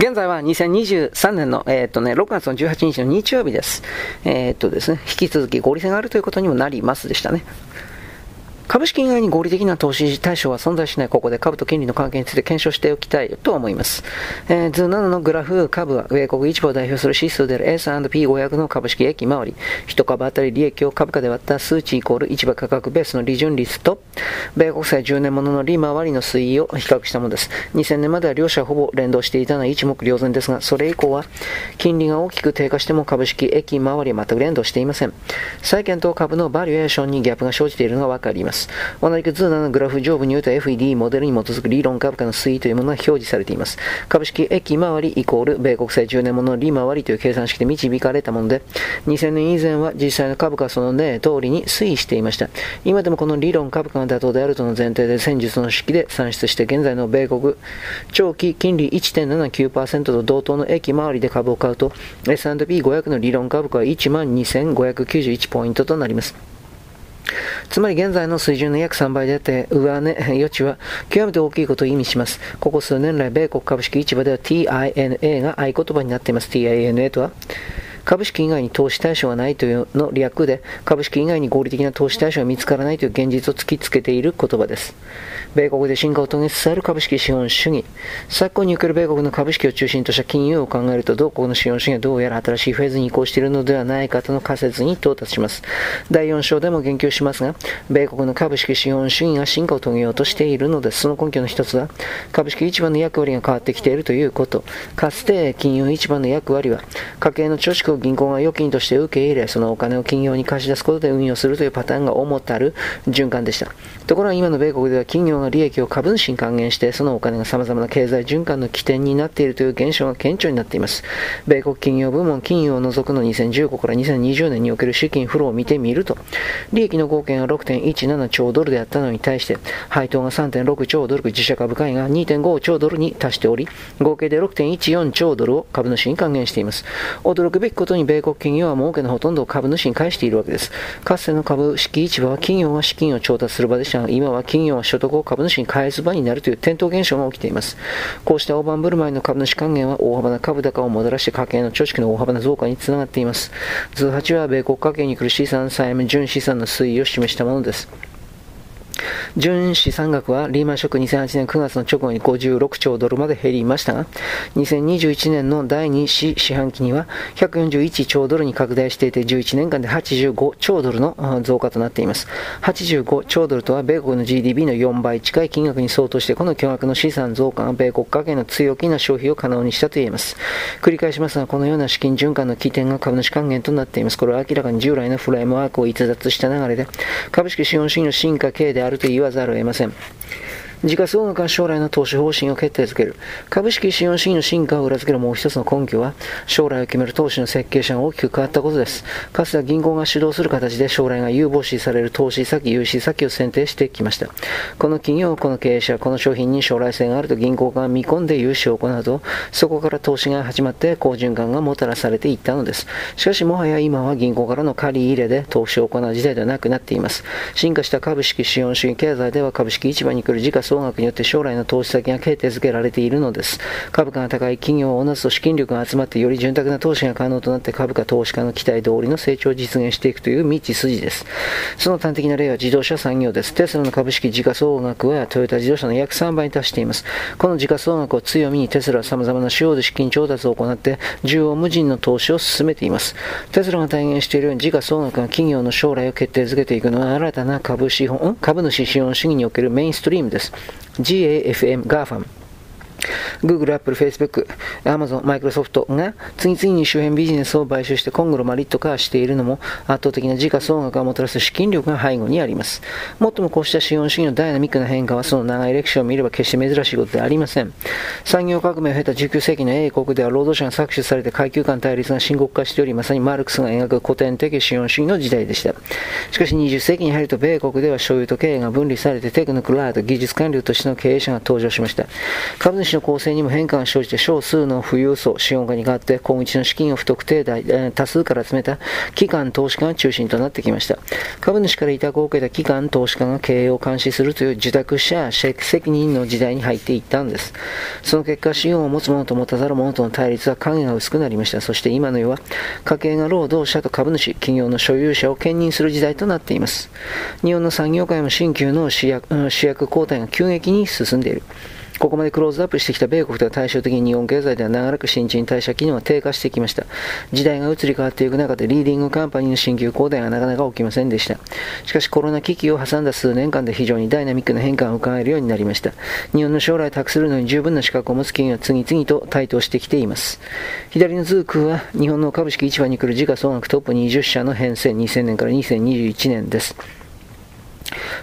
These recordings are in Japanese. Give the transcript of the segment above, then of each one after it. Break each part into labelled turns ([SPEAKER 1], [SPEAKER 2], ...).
[SPEAKER 1] 現在は2023年の、えー、とね、6月の18日の日曜日です。えー、とですね、引き続き合理性があるということにもなりますでしたね。株式以外に合理的な投資対象は存在しないここで株と金利の関係について検証しておきたいと思います。えー、図7のグラフ株は米国一部を代表する指数である S&P500 の株式益回り、1株当たり利益を株価で割った数値イコール市場価格ベースの利潤率と、米国債10年ものの利回りの推移を比較したものです。2000年までは両者ほぼ連動していたのは一目瞭然ですが、それ以降は金利が大きく低下しても株式益回りは全く連動していません。債券と株のバリエーションにギャップが生じているのがわかります。。同じく図7のグラフ上部において FED モデルに基づく理論株価の推移というものが表示されています。株式益回りイコール米国債10年もの利回りという計算式で導かれたもので、2000年以前は実際の株価はその例通りに推移していました。今でもこの理論株価が妥当であるとの前提で戦術の式で算出して現在の米国長期金利1.79%と同等の益回りで株を買うと S&P500 の理論株価は12,591ポイントとなります。つまり現在の水準の約3倍であって、上値余地は極めて大きいことを意味します。ここ数年来、米国株式市場では TINA が合言葉になっています。TINA とは株式以外に投資対象がないというの略で、株式以外に合理的な投資対象が見つからないという現実を突きつけている言葉です。米国で進化を遂げつつある株式資本主義。昨今における米国の株式を中心とした金融を考えると、同国の資本主義はどうやら新しいフェーズに移行しているのではないかとの仮説に到達します。第4章でも言及しますが、米国の株式資本主義が進化を遂げようとしているのです。その根拠の一つは、株式市場の役割が変わってきているということ。かつて金融市場の役割は、家計の貯蓄を銀行が預金として受け入れ、そのお金を企業に貸し出すことで運用するというパターンが主たる循環でした。ところが今の米国では企業が利益を株主に還元して、そのお金が様々な経済循環の起点になっているという現象が顕著になっています。米国企業部門金融を除くの2015から2020年における資金フローを見てみると、利益の合計が6.17兆ドルであったのに対して、配当が3.6兆ドル、自社株買いが2.5兆ドルに達しており、合計で6.14兆ドルを株主に還元しています。驚くべきことに米国企業は儲けのほとんどを株主に返しているわけです。かつての株式市場は企業が資金を調達する場でしたが、今は企業は所得を株主に返す場になるという転倒現象が起きています。こうした大盤振る舞いの株主還元は大幅な株高をもたらして家計の貯蓄の大幅な増加につながっています。図8は米国家計に来る資産債務純資産の推移を示したものです。純資産額はリーマンショック2008年9月の直後に56兆ドルまで減りましたが、2021年の第2四四半期には141兆ドルに拡大していて、11年間で85兆ドルの増加となっています。85兆ドルとは米国の GDP の4倍近い金額に相当して、この巨額の資産増加が米国家計の強気な消費を可能にしたと言えます。繰り返しますが、このような資金循環の起点が株主還元となっています。これは明らかに従来のフレームワークを逸脱した流れで、株式資本主義の進化系であるという言わざるを得ません。時価総額が将来の投資方針を決定づける。株式資本主義の進化を裏付けるもう一つの根拠は、将来を決める投資の設計者が大きく変わったことです。かつては銀行が主導する形で将来が有望視される投資先、融資先を選定してきました。この企業、この経営者、この商品に将来性があると銀行が見込んで融資を行うと、そこから投資が始まって好循環がもたらされていったのです。しかしもはや今は銀行からの借り入れで投資を行う時代ではなくなっています。進化した株式資本主義経済では株式市場に来る時価総額によって将来の投資先が決定づけられているのです。株価が高い企業を同じと資金力が集まってより潤沢な投資が可能となって株価投資家の期待通りの成長を実現していくという道筋です。その端的な例は自動車産業です。テスラの株式時価総額はトヨタ自動車の約3倍に達しています。この時価総額を強みにテスラは様々な主要で資金調達を行って縦横無尽の投資を進めています。テスラが体現しているように時価総額が企業の将来を決定づけていくのは新たな株資本株主資本主義におけるメインストリームです。GAFM、GAFAM Google、Apple、Facebook、Amazon、Microsoft が次々に周辺ビジネスを買収してコングロマリット化しているのも圧倒的な時価総額がもたらす資金力が背後にあります。もっともこうした資本主義のダイナミックな変化はその長い歴史を見れば決して珍しいことではありません。産業革命を経た19世紀の英国では労働者が搾取されて階級間対立が深刻化しており、まさにマルクスが描く古典的資本主義の時代でした。しかし20世紀に入ると米国では所有と経営が分離されてテクノクラード技術官僚としての経営者が登場しました。株主の構成にも変化が生じて少数の富裕層、資本家に代わって今日の資金を不特定大、多数から集めた機関投資家が中心となってきました。株主から委託を受けた機関投資家が経営を監視するという受託者責任の時代に入っていったんです。その結果、資本を持つ者と持たざる者との対立は影が薄くなりました。そして今の世は、家計が労働者と株主、企業の所有者を兼任する時代となっています。日本の産業界も新旧の主役交代が急激に進んでいる。ここまでクローズアップしてきた米国とは対照的に日本経済では長らく新陳代謝機能が低下してきました。時代が移り変わっていく中でリーディングカンパニーの新旧交代がなかなか起きませんでした。しかしコロナ危機を挟んだ数年間で非常にダイナミックな変化が伺えるようになりました。日本の将来を託するのに十分な資格を持つ企業が次々と台頭してきています。左の図9は日本の株式市場に来る時価総額トップ20社の変遷2000年から2021年です。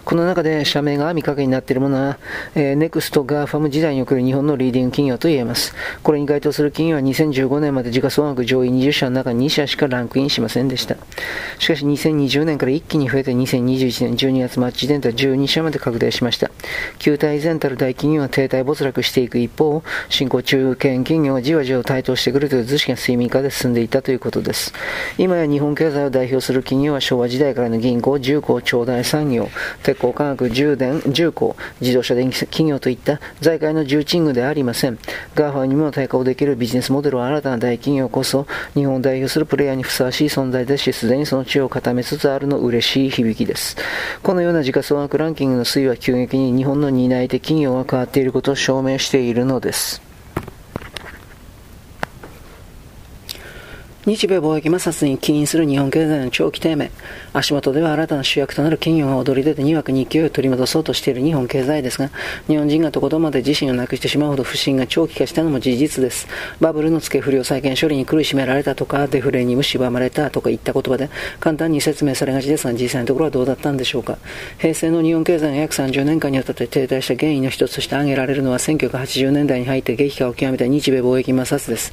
[SPEAKER 1] この中で社名が網掛けになっているものは、えー、ネクスト GAFAM 時代における日本のリーディング企業と言えます。これに該当する企業は2015年まで時価総額上位20社の中に2社しかランクインしませんでした。しかし2020年から一気に増えて2021年12月末時点では12社まで拡大しました。旧態依然たる大企業は停滞没落していく一方、新興中堅企業はじわじわ台頭してくるという図式が水面下で進んでいたということです。今や日本経済を代表する企業は昭和時代からの銀行、重厚長大産業、鉄鋼化学、重電、重工、自動車電気企業といった財界の重鎮具ではありません。 GAFA にも対抗できるビジネスモデルは新たな大企業こそ日本を代表するプレイヤーにふさわしい存在ですし、すでにその地を固めつつあるの嬉しい響きです。このような時価総額ランキングの推移は急激に日本の担い手企業が変わっていることを証明しているのです。日米貿易摩擦に起因する日本経済の長期低迷、足元では新たな主役となる企業が踊り出て2枠に勢いを取り戻そうとしている日本経済ですが、日本人がとことんまで自身をなくしてしまうほど不振が長期化したのも事実です。バブルの付け不良債権処理に苦しめられたとか、デフレに蝕まれたとかいった言葉で簡単に説明されがちですが、実際のところはどうだったんでしょうか。平成の日本経済が約30年間にわたって停滞した原因の一つとして挙げられるのは、1980年代に入って激化を極めた日米貿易摩擦です。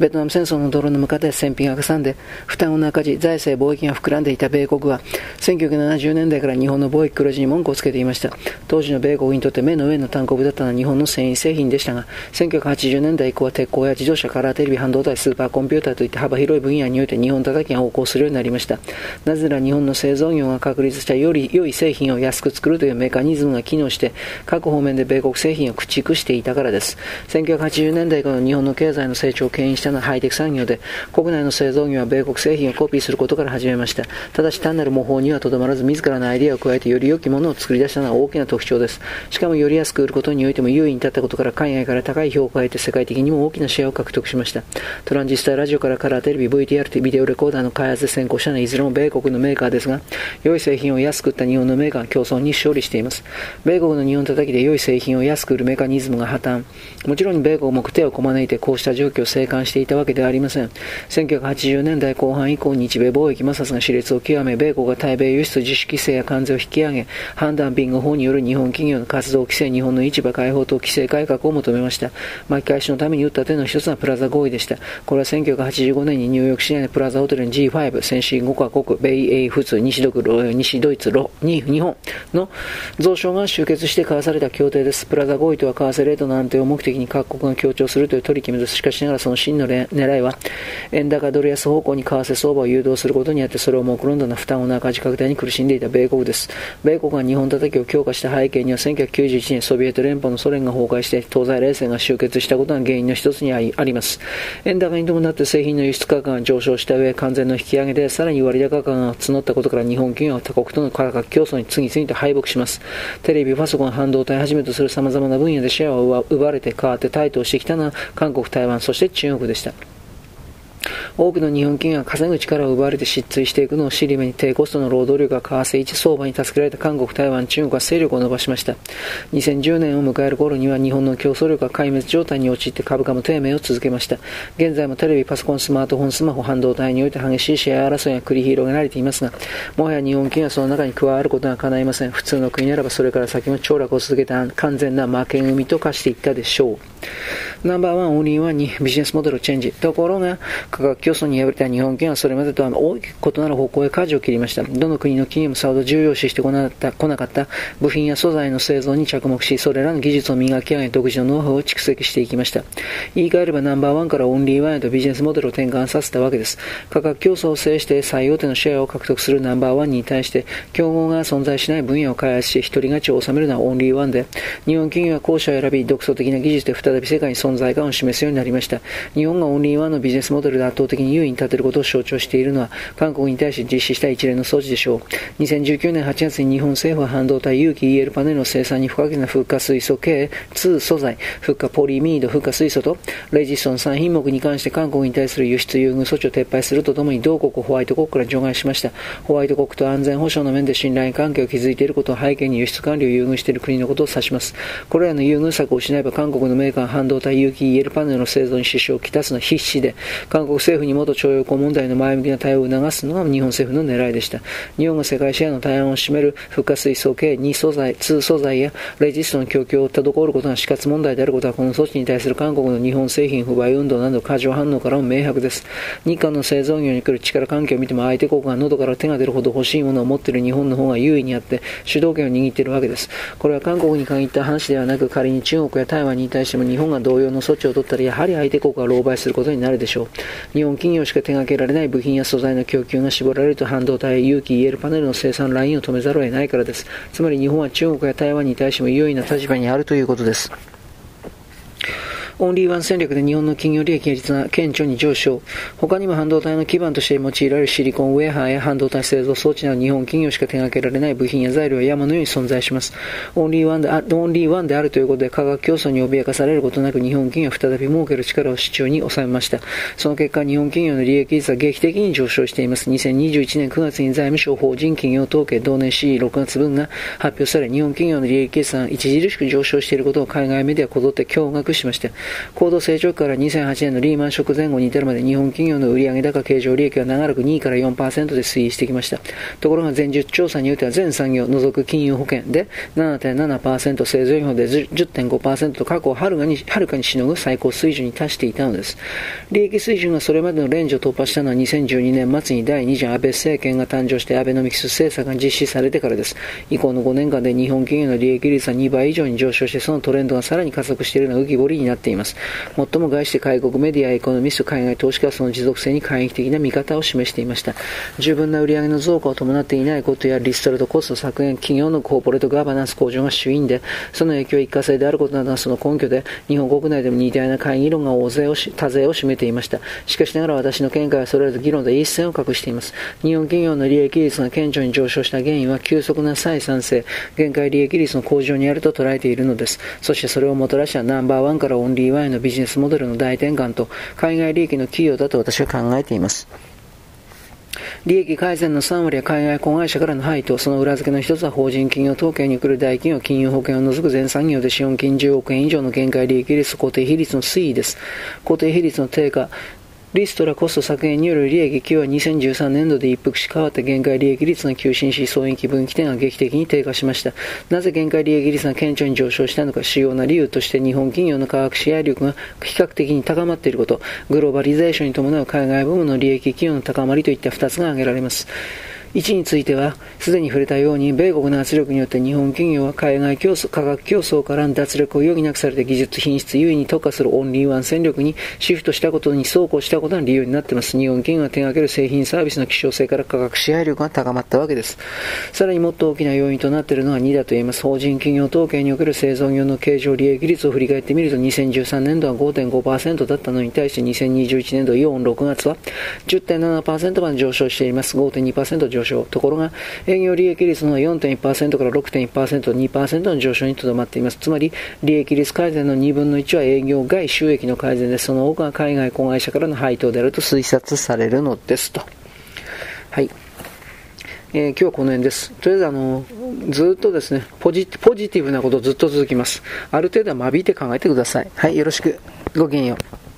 [SPEAKER 1] ベトナム戦争の泥の向かって戦費がかさんで、負担の赤字、財政貿易が膨らんでいた米国は、1970年代から日本の貿易黒字に文句をつけていました。当時の米国にとって目の上の単行部だったのは日本の繊維製品でしたが、1980年代以降は鉄鋼や自動車、カラーテレビ、半導体、スーパーコンピューターといった幅広い分野において日本叩きが横行するようになりました。なぜなら日本の製造業が確立したより良い製品を安く作るというメカニズムが機能して、各方面で米国製品を駆逐していたからです。1980年代以降の日本の経済の成長を牽引したのはハイテク産業で、国内の製造業は米国製品をコピーすることから始めました。ただし単なる模倣にはとどまらず自らのアイデアを加えてより良きものを作り出したのは大きな特徴です。しかもより安く売ることにおいても優位に立ったことから海外から高い評価を得て世界的にも大きなシェアを獲得しました。トランジスタラジオからカラーテレビ、VTR、ビデオレコーダーの開発で先行したのはいずれも米国のメーカーですが、良い製品を安く売った日本のメーカーは競争に勝利しています。米国の日本叩きで良い製品を安く売るメカニズムが破綻。もちろん米国も手をこまねいてこうした状況を静観していたわけではありません。1980年代後半以降、日米貿易摩擦が熾烈を極め、米国が対米輸出自主規制や関税を引き上げ、判断ビング法による日本企業の活動規制、日本の市場開放と規制改革を求めました。巻き返しのために打った手の一つはプラザ合意でした。これは1985年にニューヨーク市内のプラザホテルに G5、先進5カ国、米英仏、西ド西ドイツ、ロ、に日本の増床が集結して交わされた協定です。プラザ合意とは為替レートの安定を目的に各国が強調するという取り決めです。しかしながらその真の狙いは、円高ドル安方向に為替相場を誘導することによってそれを目論んだな負担をな赤字拡大に苦しんでいた米国です。米国が日本叩きを強化した背景には1991年ソビエト連邦のソ連が崩壊して東西冷戦が終結したことが原因の一つにあります。円高に伴って製品の輸出価格が上昇した上、完全の引き上げでさらに割高価が募ったことから日本企業は他国との価格競争に次々と敗北します。テレビ、パソコン、半導体はじめとする様々な分野でシェアを奪われて変わって台頭してきたのは韓国、台湾、そして中国でした。多くの日本企業が稼ぐ力を奪われて失墜していくのを尻目に低コストの労働力が為替一相場に助けられた韓国、台湾、中国は勢力を伸ばしました。2010年を迎える頃には日本の競争力が壊滅状態に陥って株価も低迷を続けました。現在もテレビ、パソコン、スマートフォン、スマホ、半導体において激しいシェア争いが繰り広げられていますが、もはや日本企業はその中に加わることが叶いません。普通の国ならばそれから先も凋落を続けた完全な負け組と化していったでしょう。ナンバーワン、オンリーワンにビジネスモデルをチェンジ。ところが、価格競争に敗れた日本企業はそれまでとは大きく異なる方向へ舵を切りました。どの国の企業もさほど重要視してこなかった部品や素材の製造に着目し、それらの技術を磨き上げ、独自のノウハウを蓄積していきました。言い換えればナンバーワンからオンリーワンへとビジネスモデルを転換させたわけです。価格競争を制して最大手のシェアを獲得するナンバーワンに対して、競合が存在しない分野を開発し、一人勝ちを収めるのはオンリーワンで、日本企業は後者を選び、独創的な技術で再び世界に存在感を示すようになりました。日本がオンリーワンのビジネスモデルで圧倒的に優位に立てることを象徴しているのは、韓国に対し実施した一連の措置でしょう。2019年8月に日本政府は半導体有機 EL パネルの生産に不可欠なフッ化水素系2素材、フッ化ポリミード、フッ化水素と、レジストン3品目に関して韓国に対する輸出優遇措置を撤廃するとともに、同国ホワイト国から除外しました。ホワイト国と安全保障の面で信頼関係を築いていることを背景に輸出管理を優遇している国のことを指します。これらの優遇策を失えば韓国のメーカー半導体有機 EL パネルの製造に支障をきたすのは必死で、韓国政府に元徴用工問題の前向きな対応を促すのが日本政府の狙いでした。日本が世界シェアの大半を占めるフッ化水素系2素材、2素材やレジストの供給を滞ることが死活問題であることはこの措置に対する韓国の日本製品不買運動など過剰反応からも明白です。日韓の製造業に来る力関係を見ても相手国が喉から手が出るほど欲しいものを持っている日本の方が優位にあって主導権を握っているわけです。これは韓国に限った話ではなく仮に中国や台湾に対しても日本が同様の措置を取ったらやはり相手国が狼狽することになるでしょう。日本企業しか手掛けられない部品や素材の供給が絞られると半導体有機 EL パネルの生産ラインを止めざるを得ないからです。つまり日本は中国や台湾に対しても優位な立場にあるということです。オンリーワン戦略で日本の企業利益が率が顕著に上昇。他にも半導体の基盤として用いられるシリコンウェアハーや半導体製造装置など日本企業しか手掛けられない部品や材料は山のように存在します。オンリーワンであオンリーワンであるということで価格競争に脅かされることなく日本企業は再び儲ける力を市中に収めました。その結果、日本企業の利益率は劇的に上昇しています。2021年9月に財務省法人企業統計同年 C6 月分が発表され、日本企業の利益率が著しく上昇していることを海外メディアこぞって驚愕しました。高度成長期から2008年のリーマンショック前後に至るまで日本企業の売上高経常利益は長らく2から4%で推移してきました。ところが前述調査においては全産業除く金融保険で7.7%、製造費で10.5%と過去をはるかにはるかにしのぐ最高水準に達していたのです。利益水準がそれまでのレンジを突破したのは2012年末に第2次安倍政権が誕生してアベノミクス政策が実施されてからです。以降の5年間で日本企業の利益率は2倍以上に上昇してそのトレンドがさらに加速しているのが浮き彫りになっています。最も外して外国メディア、エコノミスト、海外投資家はその持続性に懐疑的な見方を示していました。十分な売上の増加を伴っていないことやリストラとコスト削減、企業のコーポレートガバナンス向上が主因で、その影響は一過性であることなどがその根拠で、日本国内でも似たような会議論が大勢を多勢を占めていました。しかしながら私の見解はそれらと議論で一線を画しています。日本企業の利益率が顕著に上昇した原因は急速な再産生、限界利益率の向上にあると捉えているのです。そしてそれをもたらしたナンバーワンからオンリー BY のビジネスモデルの大転換と海外利益の企業だと私は考えています。利益改善の3割は海外子会社からの配当、その裏付けの一つは法人企業統計に来る大企業、金融保険を除く全産業で資本金10億円以上の限界利益率、固定比率の推移です。固定比率の低下、リストラコスト削減による利益給は2013年度で一服し変わった限界利益率の急進し、損益分岐点が劇的に低下しました。なぜ限界利益率が顕著に上昇したのか、主要な理由として日本企業の科学支配力が比較的に高まっていること、グローバリゼーションに伴う海外部門の利益企業の高まりといった2つが挙げられます。1については、すでに触れたように、米国の圧力によって日本企業は海外競争、価格競争から脱力を余儀なくされて技術品質優位に特化するオンリーワン戦力にシフトしたことに走行したことが理由になっています。日本企業が手掛ける製品サービスの希少性から価格支配力が高まったわけです。さらにもっと大きな要因となっているのは2だと言います。法人企業統計における製造業の経常利益率を振り返ってみると、2013年度は5.5%だったのに対して2021年度4、6月は10.7%まで上昇しています。5.2%上昇昇。ところが、営業利益率の4.1%から6.1%、2%の上昇にとどまっています。つまり、利益率改善の2分の1は営業外収益の改善で、その多くが海外子会社からの配当であると推察されるのですと。はい。えー、今日はこの辺です。とりあえずあの、ずっとですね、ポジポジティブなことずっと続きます。ある程度は間引いて考えてください。はい、よろしく。ごきげんよう。